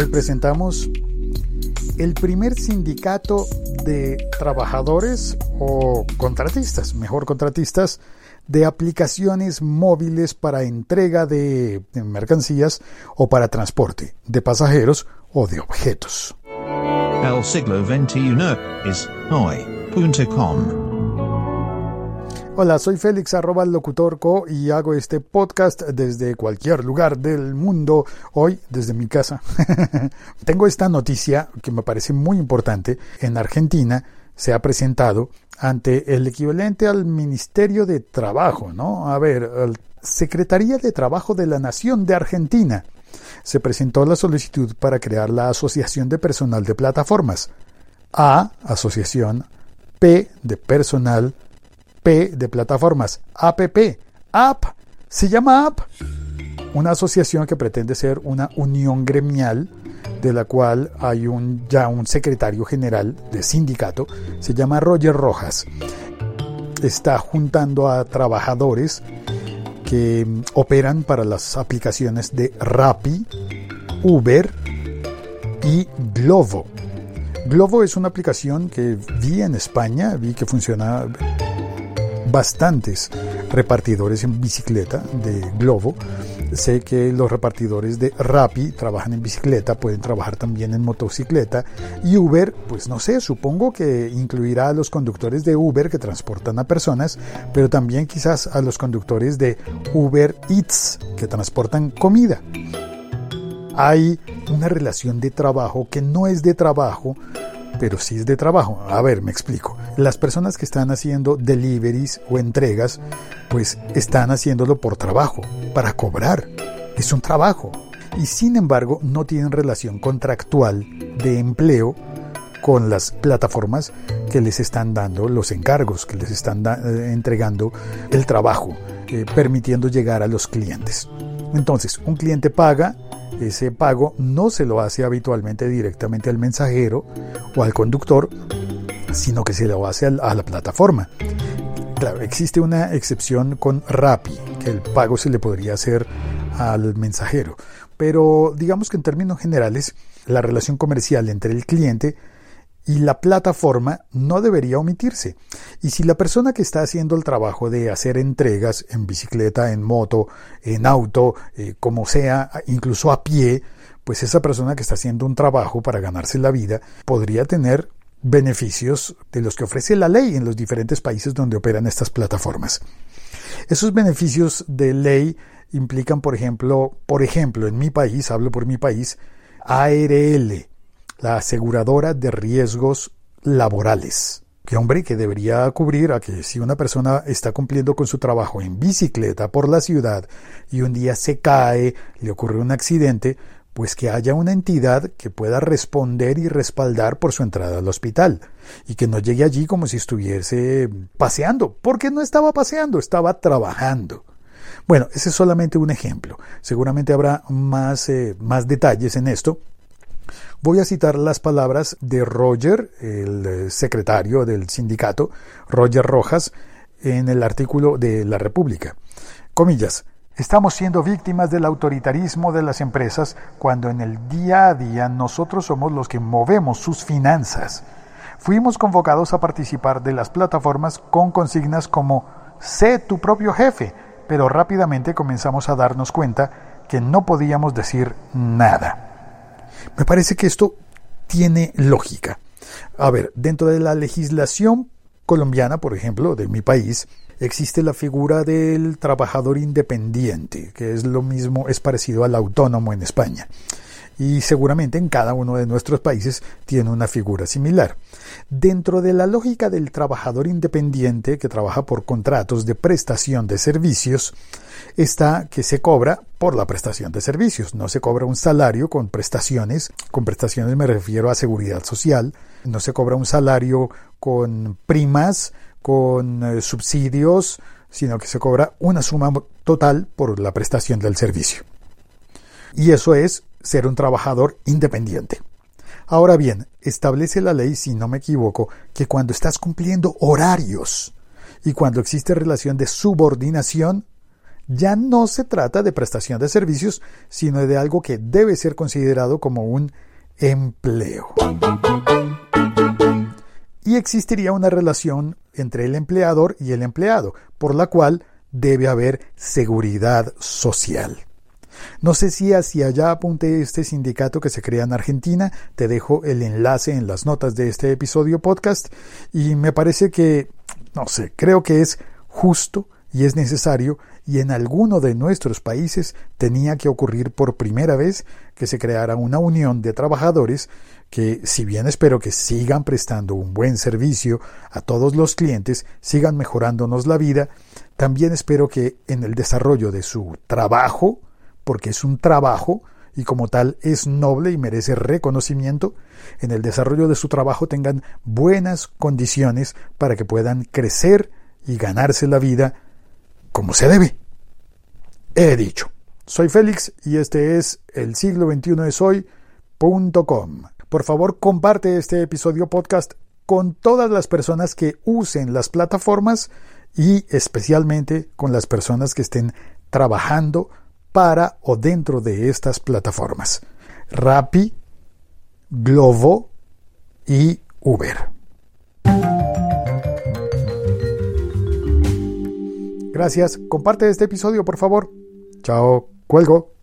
Hoy presentamos el primer sindicato de trabajadores o contratistas, mejor contratistas, de aplicaciones móviles para entrega de mercancías o para transporte de pasajeros o de objetos. El siglo XXI es hoy.com. Hola, soy Félix arroba locutorco y hago este podcast desde cualquier lugar del mundo, hoy desde mi casa. Tengo esta noticia que me parece muy importante. En Argentina se ha presentado ante el equivalente al Ministerio de Trabajo, ¿no? A ver, Secretaría de Trabajo de la Nación de Argentina. Se presentó la solicitud para crear la Asociación de Personal de Plataformas. A, Asociación, P de Personal de plataformas. APP. App. Se llama App. Una asociación que pretende ser una unión gremial de la cual hay un, ya un secretario general de sindicato. Se llama Roger Rojas. Está juntando a trabajadores que operan para las aplicaciones de Rappi, Uber y Glovo. Glovo es una aplicación que vi en España, vi que funciona bastantes repartidores en bicicleta de Globo. Sé que los repartidores de Rappi trabajan en bicicleta, pueden trabajar también en motocicleta. Y Uber, pues no sé, supongo que incluirá a los conductores de Uber que transportan a personas, pero también quizás a los conductores de Uber Eats que transportan comida. Hay una relación de trabajo que no es de trabajo, pero sí es de trabajo. A ver, me explico. Las personas que están haciendo deliveries o entregas, pues están haciéndolo por trabajo, para cobrar. Es un trabajo. Y sin embargo, no tienen relación contractual de empleo con las plataformas que les están dando los encargos, que les están eh, entregando el trabajo, eh, permitiendo llegar a los clientes. Entonces, un cliente paga, ese pago no se lo hace habitualmente directamente al mensajero o al conductor, sino que se lo hace a la plataforma. Claro, existe una excepción con Rappi, que el pago se le podría hacer al mensajero, pero digamos que en términos generales, la relación comercial entre el cliente y la plataforma no debería omitirse. Y si la persona que está haciendo el trabajo de hacer entregas en bicicleta, en moto, en auto, eh, como sea, incluso a pie, pues esa persona que está haciendo un trabajo para ganarse la vida podría tener beneficios de los que ofrece la ley en los diferentes países donde operan estas plataformas. Esos beneficios de ley implican, por ejemplo, por ejemplo, en mi país, hablo por mi país, ARL, la aseguradora de riesgos laborales. Que hombre, que debería cubrir a que si una persona está cumpliendo con su trabajo en bicicleta por la ciudad y un día se cae, le ocurre un accidente, pues que haya una entidad que pueda responder y respaldar por su entrada al hospital y que no llegue allí como si estuviese paseando, porque no estaba paseando, estaba trabajando. Bueno, ese es solamente un ejemplo. Seguramente habrá más, eh, más detalles en esto, Voy a citar las palabras de Roger, el eh, secretario del sindicato, Roger Rojas, en el artículo de La República. Comillas. Estamos siendo víctimas del autoritarismo de las empresas cuando en el día a día nosotros somos los que movemos sus finanzas. Fuimos convocados a participar de las plataformas con consignas como sé tu propio jefe, pero rápidamente comenzamos a darnos cuenta que no podíamos decir nada. Me parece que esto tiene lógica. A ver, dentro de la legislación colombiana, por ejemplo, de mi país, existe la figura del trabajador independiente, que es lo mismo, es parecido al autónomo en España. Y seguramente en cada uno de nuestros países tiene una figura similar. Dentro de la lógica del trabajador independiente que trabaja por contratos de prestación de servicios, está que se cobra por la prestación de servicios. No se cobra un salario con prestaciones. Con prestaciones me refiero a seguridad social. No se cobra un salario con primas, con eh, subsidios, sino que se cobra una suma total por la prestación del servicio. Y eso es ser un trabajador independiente. Ahora bien, establece la ley, si no me equivoco, que cuando estás cumpliendo horarios y cuando existe relación de subordinación, ya no se trata de prestación de servicios, sino de algo que debe ser considerado como un empleo. Y existiría una relación entre el empleador y el empleado, por la cual debe haber seguridad social. No sé si hacia allá apunte este sindicato que se crea en Argentina, te dejo el enlace en las notas de este episodio podcast. Y me parece que, no sé, creo que es justo y es necesario. Y en alguno de nuestros países tenía que ocurrir por primera vez que se creara una unión de trabajadores que, si bien espero que sigan prestando un buen servicio a todos los clientes, sigan mejorándonos la vida, también espero que en el desarrollo de su trabajo, porque es un trabajo y como tal es noble y merece reconocimiento, en el desarrollo de su trabajo tengan buenas condiciones para que puedan crecer y ganarse la vida como se debe. He dicho. Soy Félix y este es el siglo XXI es hoy.com. Por favor, comparte este episodio podcast con todas las personas que usen las plataformas y especialmente con las personas que estén trabajando para o dentro de estas plataformas. Rappi, Glovo y Uber. Gracias. Comparte este episodio, por favor. Chao. Cuelgo.